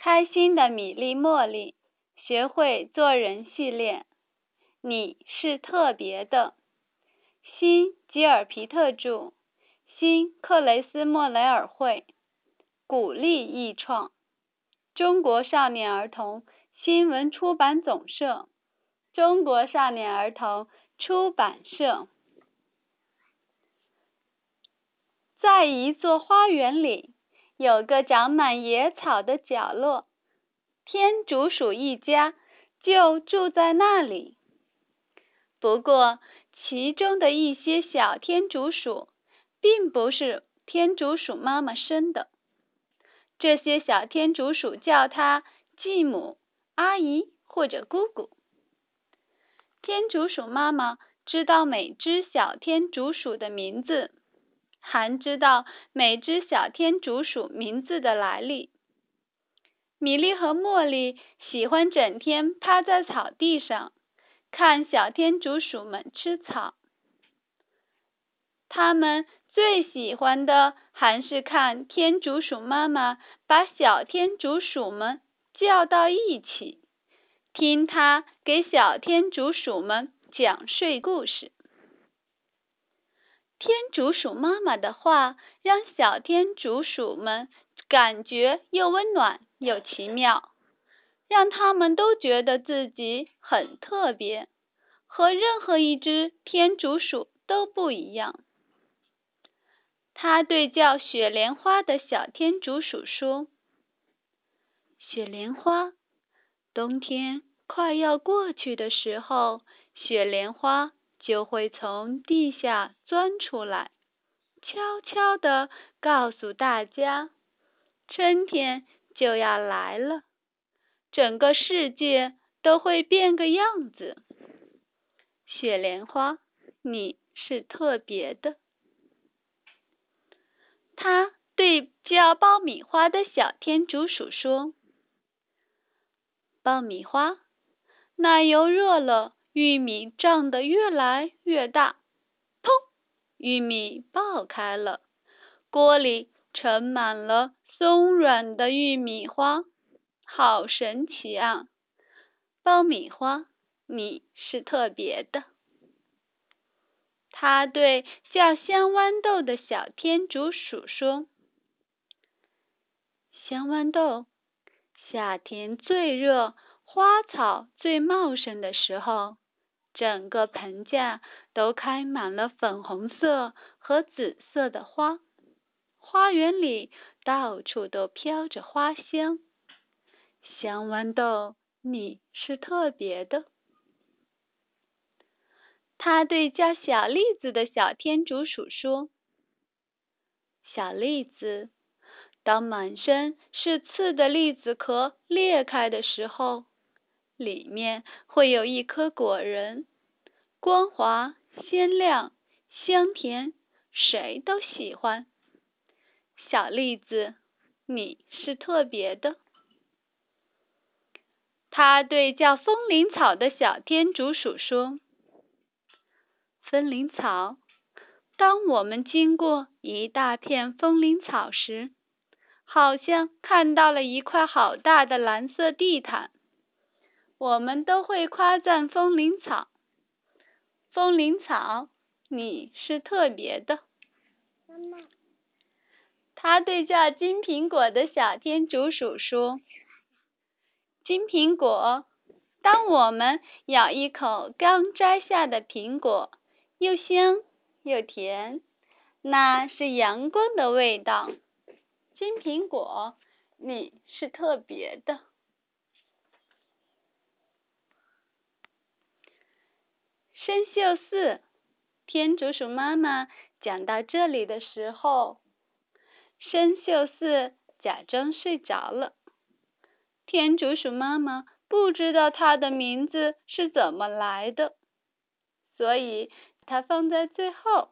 开心的米粒茉莉，学会做人系列。你是特别的。新吉尔皮特著，新克雷斯莫雷尔绘，鼓励易创，中国少年儿童新闻出版总社，中国少年儿童出版社。在一座花园里。有个长满野草的角落，天竺鼠一家就住在那里。不过，其中的一些小天竺鼠并不是天竺鼠妈妈生的。这些小天竺鼠叫它继母、阿姨或者姑姑。天竺鼠妈妈知道每只小天竺鼠的名字。还知道每只小天竺鼠名字的来历。米莉和茉莉喜欢整天趴在草地上看小天竺鼠们吃草。他们最喜欢的还是看天竺鼠妈妈把小天竺鼠们叫到一起，听她给小天竺鼠们讲睡故事。天竺鼠妈妈的话让小天竺鼠们感觉又温暖又奇妙，让他们都觉得自己很特别，和任何一只天竺鼠都不一样。他对叫雪莲花的小天竺鼠说：“雪莲花，冬天快要过去的时候，雪莲花。”就会从地下钻出来，悄悄地告诉大家，春天就要来了，整个世界都会变个样子。雪莲花，你是特别的。他对叫爆米花的小天竺鼠说：“爆米花，奶油热了。”玉米胀得越来越大，砰！玉米爆开了，锅里盛满了松软的玉米花，好神奇啊！爆米花，你是特别的。他对叫香豌豆的小天竺鼠说：“香豌豆，夏天最热，花草最茂盛的时候。”整个盆架都开满了粉红色和紫色的花，花园里到处都飘着花香。香豌豆，你是特别的。他对叫小栗子的小天竺鼠说：“小栗子，当满身是刺的栗子壳裂开的时候。”里面会有一颗果仁，光滑、鲜亮、香甜，谁都喜欢。小栗子，你是特别的。他对叫风铃草的小天竺鼠说：“风铃草，当我们经过一大片风铃草时，好像看到了一块好大的蓝色地毯。”我们都会夸赞风铃草。风铃草，你是特别的。妈妈，他对叫金苹果的小天竺鼠说：“金苹果，当我们咬一口刚摘下的苹果，又香又甜，那是阳光的味道。金苹果，你是特别的。”生锈四，天竺鼠妈妈讲到这里的时候，生锈四假装睡着了。天竺鼠妈妈不知道它的名字是怎么来的，所以它放在最后。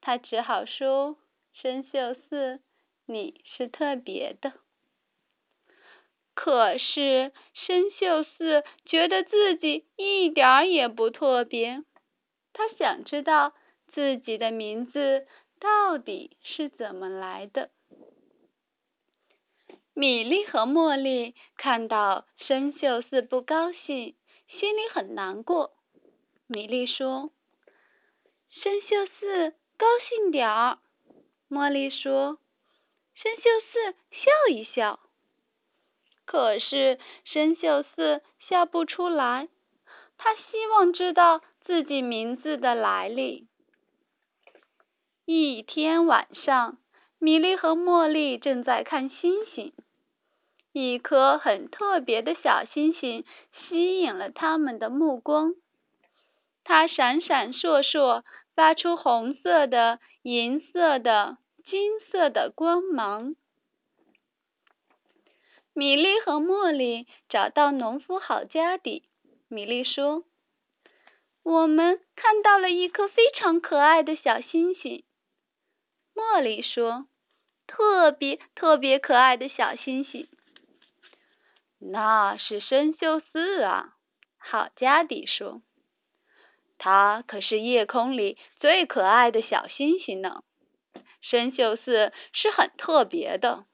它只好说：“生锈四，你是特别的。”可是生锈四觉得自己一点也不特别，他想知道自己的名字到底是怎么来的。米莉和茉莉看到生锈寺不高兴，心里很难过。米莉说：“生锈寺高兴点儿。”茉莉说：“生锈寺笑一笑。”可是生锈四笑不出来，他希望知道自己名字的来历。一天晚上，米莉和茉莉正在看星星，一颗很特别的小星星吸引了他们的目光。它闪闪烁烁，发出红色的、银色的、金色的光芒。米莉和茉莉找到农夫好家底。米莉说：“我们看到了一颗非常可爱的小星星。”茉莉说：“特别特别可爱的小星星。”那是生锈四啊，好家底说：“它可是夜空里最可爱的小星星呢。生锈四是很特别的。”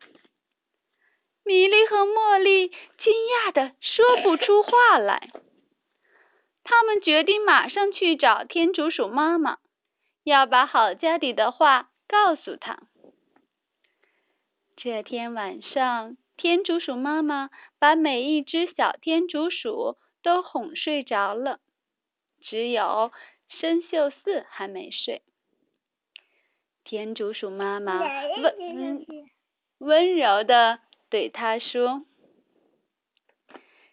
米莉和茉莉惊讶的说不出话来。他们决定马上去找天竺鼠妈妈，要把好家底的话告诉她。这天晚上，天竺鼠妈妈把每一只小天竺鼠都哄睡着了，只有生锈四还没睡。天竺鼠妈妈温温柔的。对他说：“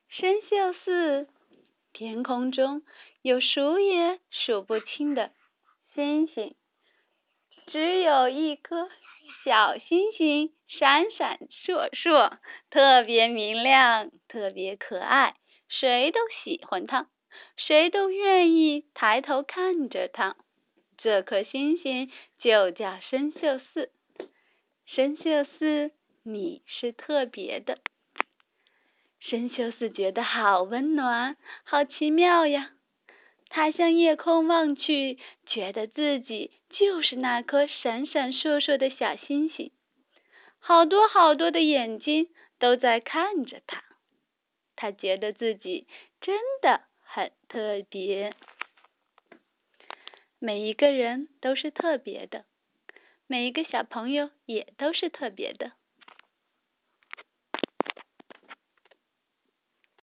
生锈寺，天空中有数也数不清的星星，只有一颗小星星闪闪烁烁，特别明亮，特别可爱，谁都喜欢它，谁都愿意抬头看着它。这颗星星就叫生锈寺，生锈寺。”你是特别的，生锈寺觉得好温暖，好奇妙呀！他向夜空望去，觉得自己就是那颗闪闪烁烁的小星星，好多好多的眼睛都在看着他，他觉得自己真的很特别。每一个人都是特别的，每一个小朋友也都是特别的。